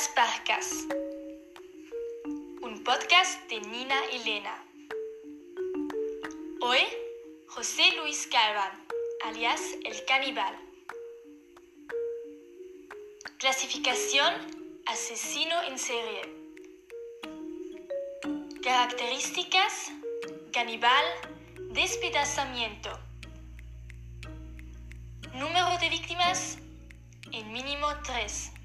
Las un podcast de Nina y Lena. Hoy, José Luis Calvan, alias El Caníbal. Clasificación asesino en serie. Características caníbal, despedazamiento. Número de víctimas en mínimo 3.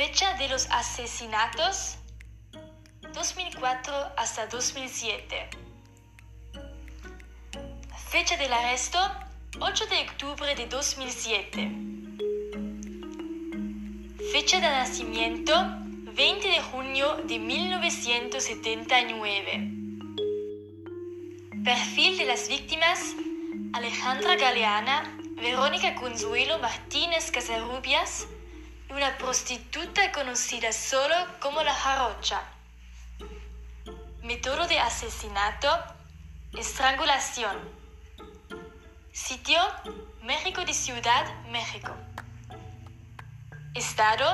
Fecha de los asesinatos 2004 hasta 2007. Fecha del arresto 8 de octubre de 2007. Fecha de nacimiento 20 de junio de 1979. Perfil de las víctimas Alejandra Galeana, Verónica Consuelo Martínez Casarrubias una prostituta conocida solo como la jarocha. Método de asesinato, estrangulación. Sitio, México de Ciudad, México. Estado,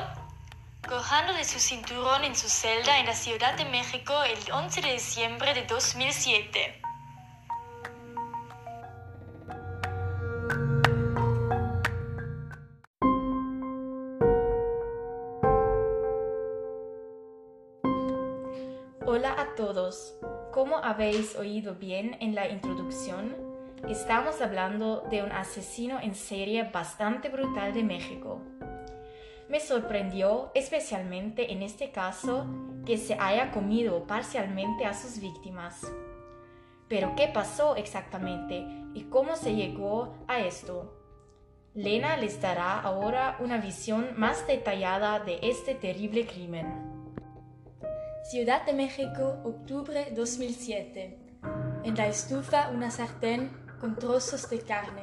cojando de su cinturón en su celda en la Ciudad de México el 11 de diciembre de 2007. Hola a todos. Como habéis oído bien en la introducción, estamos hablando de un asesino en serie bastante brutal de México. Me sorprendió especialmente en este caso que se haya comido parcialmente a sus víctimas. Pero ¿qué pasó exactamente y cómo se llegó a esto? Lena les dará ahora una visión más detallada de este terrible crimen. Ciudad de México, octubre 2007. En la estufa una sartén con trozos de carne.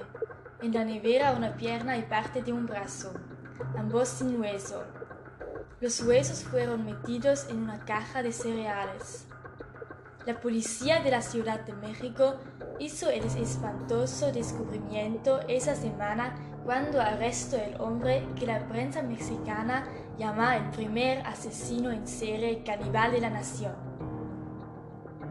En la nevera una pierna y parte de un brazo, ambos sin hueso. Los huesos fueron metidos en una caja de cereales. La policía de la Ciudad de México hizo el espantoso descubrimiento esa semana cuando arrestó el hombre que la prensa mexicana llama el primer asesino en serie caníbal de la nación.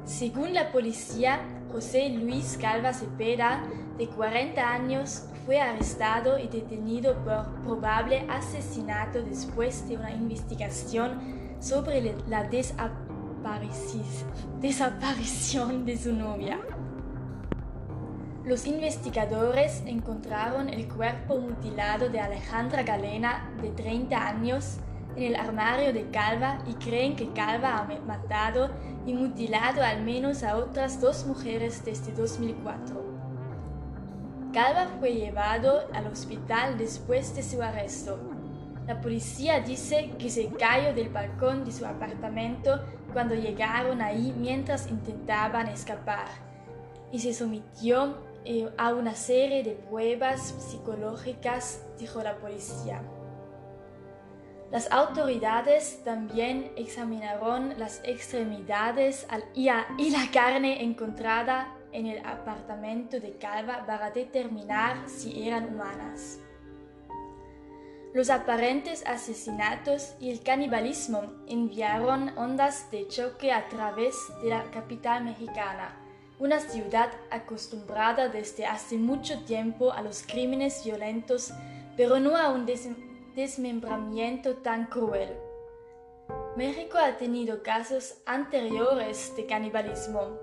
Según la policía, José Luis Calva Cepeda, de 40 años, fue arrestado y detenido por probable asesinato después de una investigación sobre la desaparición de su novia. Los investigadores encontraron el cuerpo mutilado de Alejandra Galena, de 30 años, en el armario de Calva y creen que Calva ha matado y mutilado al menos a otras dos mujeres desde 2004. Calva fue llevado al hospital después de su arresto. La policía dice que se cayó del balcón de su apartamento cuando llegaron ahí mientras intentaban escapar y se sometió a una serie de pruebas psicológicas, dijo la policía. Las autoridades también examinaron las extremidades y, la carne encontrada en el apartamento de Calva para determinar si eran humanas. Los aparentes asesinatos y el canibalismo enviaron ondas de choque a través de la capital mexicana una ciudad acostumbrada desde hace mucho tiempo a los crímenes violentos, pero no a un desmembramiento tan cruel. México ha tenido casos anteriores de canibalismo,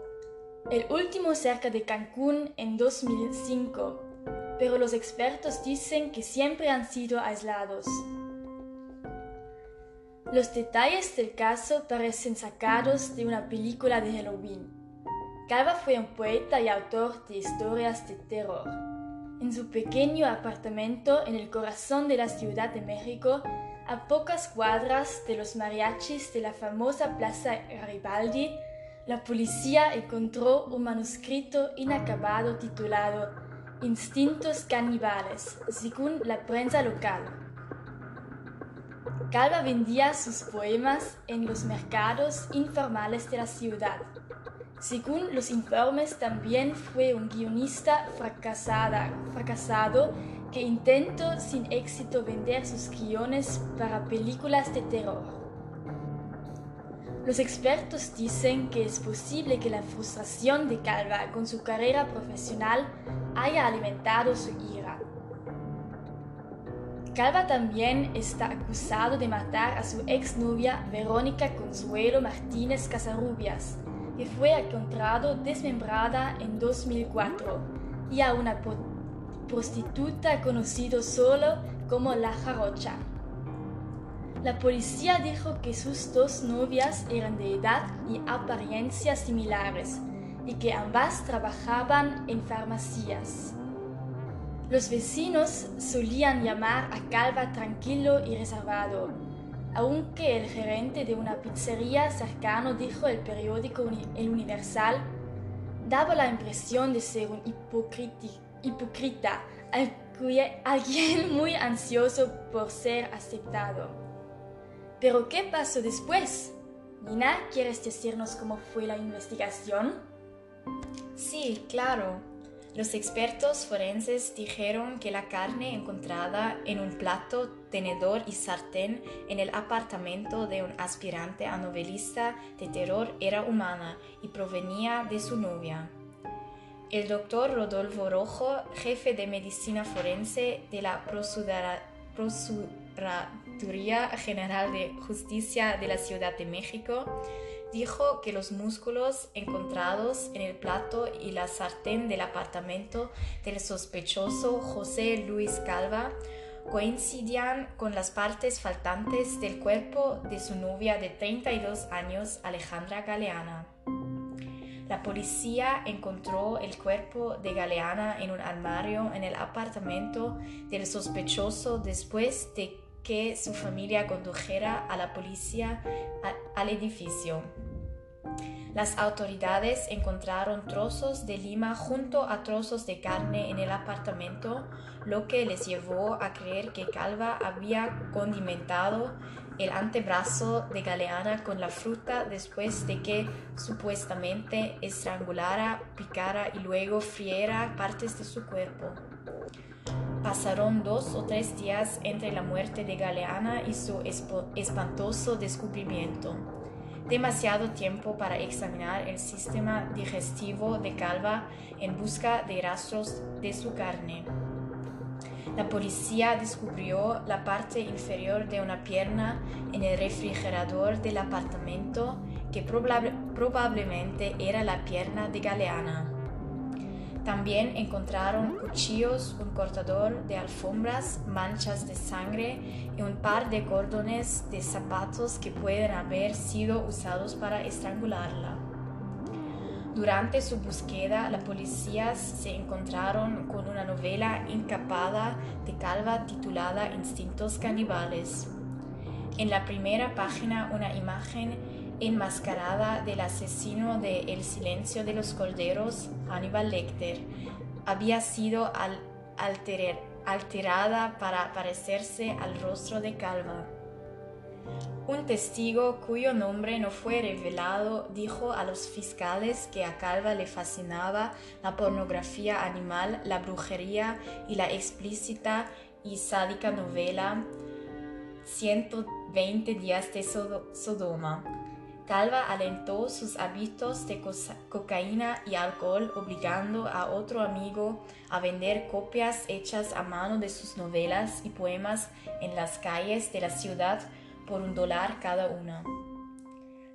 el último cerca de Cancún en 2005, pero los expertos dicen que siempre han sido aislados. Los detalles del caso parecen sacados de una película de Halloween. Calva fue un poeta y autor de historias de terror. En su pequeño apartamento en el corazón de la Ciudad de México, a pocas cuadras de los mariachis de la famosa Plaza Garibaldi, la policía encontró un manuscrito inacabado titulado Instintos caníbales, según la prensa local. Calva vendía sus poemas en los mercados informales de la ciudad. Según los informes, también fue un guionista fracasado que intentó sin éxito vender sus guiones para películas de terror. Los expertos dicen que es posible que la frustración de Calva con su carrera profesional haya alimentado su ira. Calva también está acusado de matar a su exnovia Verónica Consuelo Martínez Casarubias, fue encontrado desmembrada en 2004, y a una prostituta conocida solo como La Jarocha. La policía dijo que sus dos novias eran de edad y apariencias similares y que ambas trabajaban en farmacias. Los vecinos solían llamar a Calva tranquilo y reservado, aunque el gerente de una pizzería cercano dijo el periódico El Universal, daba la impresión de ser un hipócrita, alguien muy ansioso por ser aceptado. Pero ¿qué pasó después? Nina, ¿quieres decirnos cómo fue la investigación? Sí, claro. Los expertos forenses dijeron que la carne encontrada en un plato, tenedor y sartén en el apartamento de un aspirante a novelista de terror era humana y provenía de su novia. El doctor Rodolfo Rojo, jefe de medicina forense de la Procuraduría General de Justicia de la Ciudad de México, dijo que los músculos encontrados en el plato y la sartén del apartamento del sospechoso José Luis Calva coincidían con las partes faltantes del cuerpo de su novia de 32 años, Alejandra Galeana. La policía encontró el cuerpo de Galeana en un armario en el apartamento del sospechoso después de que su familia condujera a la policía al edificio. Las autoridades encontraron trozos de lima junto a trozos de carne en el apartamento, lo que les llevó a creer que Calva había condimentado el antebrazo de Galeana con la fruta después de que supuestamente estrangulara, picara y luego friera partes de su cuerpo. Pasaron dos o tres días entre la muerte de Galeana y su espantoso descubrimiento. Demasiado tiempo para examinar el sistema digestivo de Calva en busca de rastros de su carne. La policía descubrió la parte inferior de una pierna en el refrigerador del apartamento que probablemente era la pierna de Galeana. También encontraron cuchillos, un cortador de alfombras, manchas de sangre y un par de cordones de zapatos que pueden haber sido usados para estrangularla. Durante su búsqueda, la policía se encontraron con una novela encapada de Calva titulada Instintos Canibales. En la primera página una imagen enmascarada del asesino de El silencio de los corderos, Hannibal Lecter, había sido alterada para parecerse al rostro de Calva. Un testigo cuyo nombre no fue revelado dijo a los fiscales que a Calva le fascinaba la pornografía animal, la brujería y la explícita y sádica novela 120 días de Sodoma. Calva alentó sus hábitos de cocaína y alcohol, obligando a otro amigo a vender copias hechas a mano de sus novelas y poemas en las calles de la ciudad por un dólar cada una.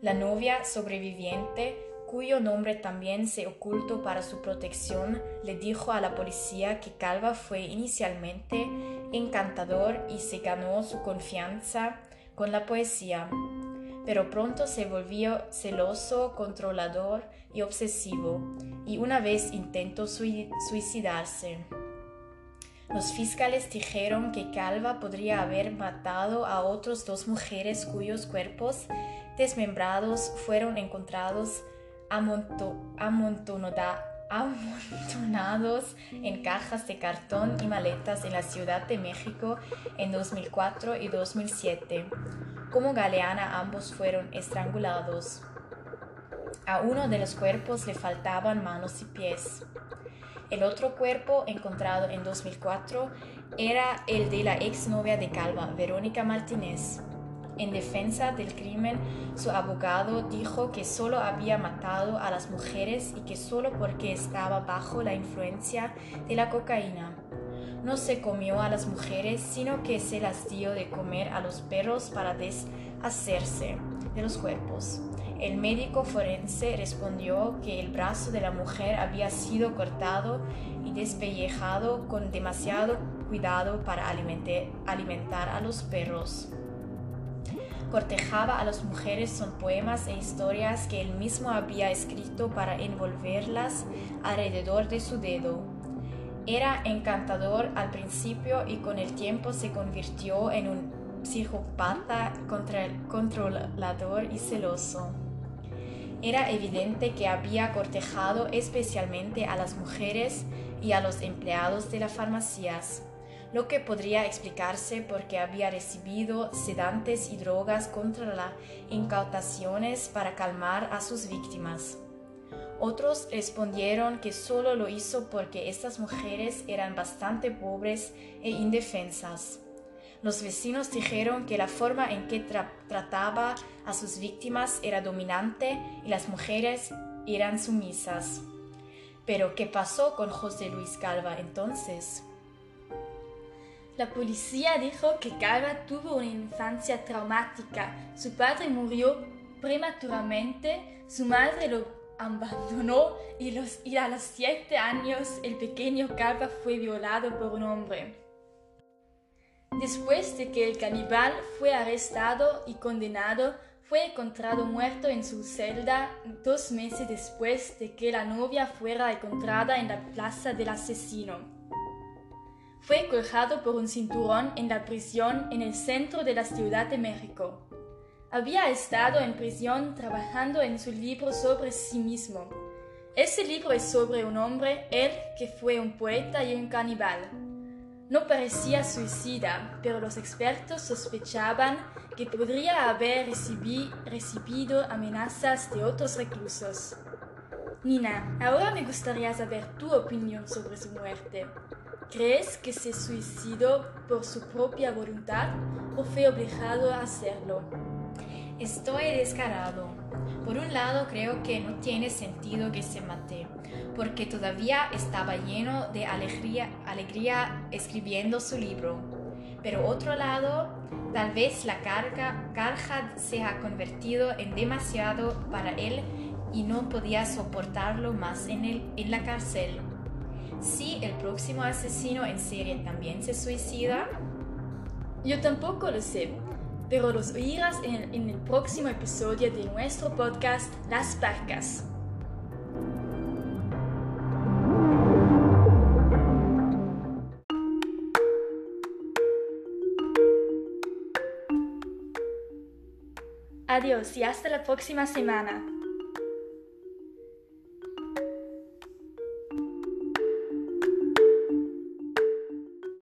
La novia sobreviviente, cuyo nombre también se ocultó para su protección, le dijo a la policía que Calva fue inicialmente encantador y se ganó su confianza con la poesía pero pronto se volvió celoso, controlador y obsesivo, y una vez intentó suicidarse. Los fiscales dijeron que Calva podría haber matado a otras dos mujeres cuyos cuerpos desmembrados fueron encontrados en cajas de cartón y maletas en la Ciudad de México en 2004 y 2007. Como Galeana ambos fueron estrangulados. A uno de los cuerpos le faltaban manos y pies. El otro cuerpo, encontrado en 2004, era el de la exnovia de Calva, Verónica Martínez. En defensa del crimen, su abogado dijo que solo había matado a las mujeres y que solo porque estaba bajo la influencia de la cocaína. No se comió a las mujeres, sino que se las dio de comer a los perros para deshacerse de los cuerpos. El médico forense respondió que el brazo de la mujer había sido cortado y despellejado con demasiado cuidado para alimentar a los perros cortejaba a las mujeres son poemas e historias que él mismo había escrito para envolverlas alrededor de su dedo. Era encantador al principio y con el tiempo se convirtió en un psicópata controlador y celoso. Era evidente que había cortejado especialmente a las mujeres y a los empleados de las farmacias lo que podría explicarse porque había recibido sedantes y drogas contra las incautaciones para calmar a sus víctimas. Otros respondieron que solo lo hizo porque estas mujeres eran bastante pobres e indefensas. Los vecinos dijeron que la forma en que trataba a sus víctimas era dominante y las mujeres eran sumisas. Pero, ¿qué pasó con José Luis Calva entonces? La policía dijo que Calva tuvo una infancia traumática. Su padre murió prematuramente, su madre lo abandonó y, a los siete años el pequeño Calva fue violado por un hombre. Después de que el caníbal fue arrestado y condenado, fue encontrado muerto en su celda dos meses después de que la novia fuera encontrada en la plaza del asesino. Fue colgado por un cinturón en la prisión en el centro de la Ciudad de México. Había estado en prisión trabajando en su libro sobre sí mismo. Ese libro es sobre un hombre, él que fue un poeta y un caníbal. No parecía suicida, pero los expertos sospechaban que podría haber recibido amenazas de otros reclusos. Nina, ahora me gustaría saber tu opinión sobre su muerte. ¿Crees que se suicidó por su propia voluntad o fue obligado a hacerlo? Estoy descarado. Por un lado creo que no tiene sentido que se mate, porque todavía estaba lleno de alegría, alegría escribiendo su libro. Pero otro lado, tal vez la carga, carga se ha convertido en demasiado para él y no podía soportarlo más en, el, en la cárcel. Si el próximo asesino en serie también se suicida. Yo tampoco lo sé, pero los oirás en, el próximo episodio de nuestro podcast Las Parcas. Adiós y hasta la próxima semana.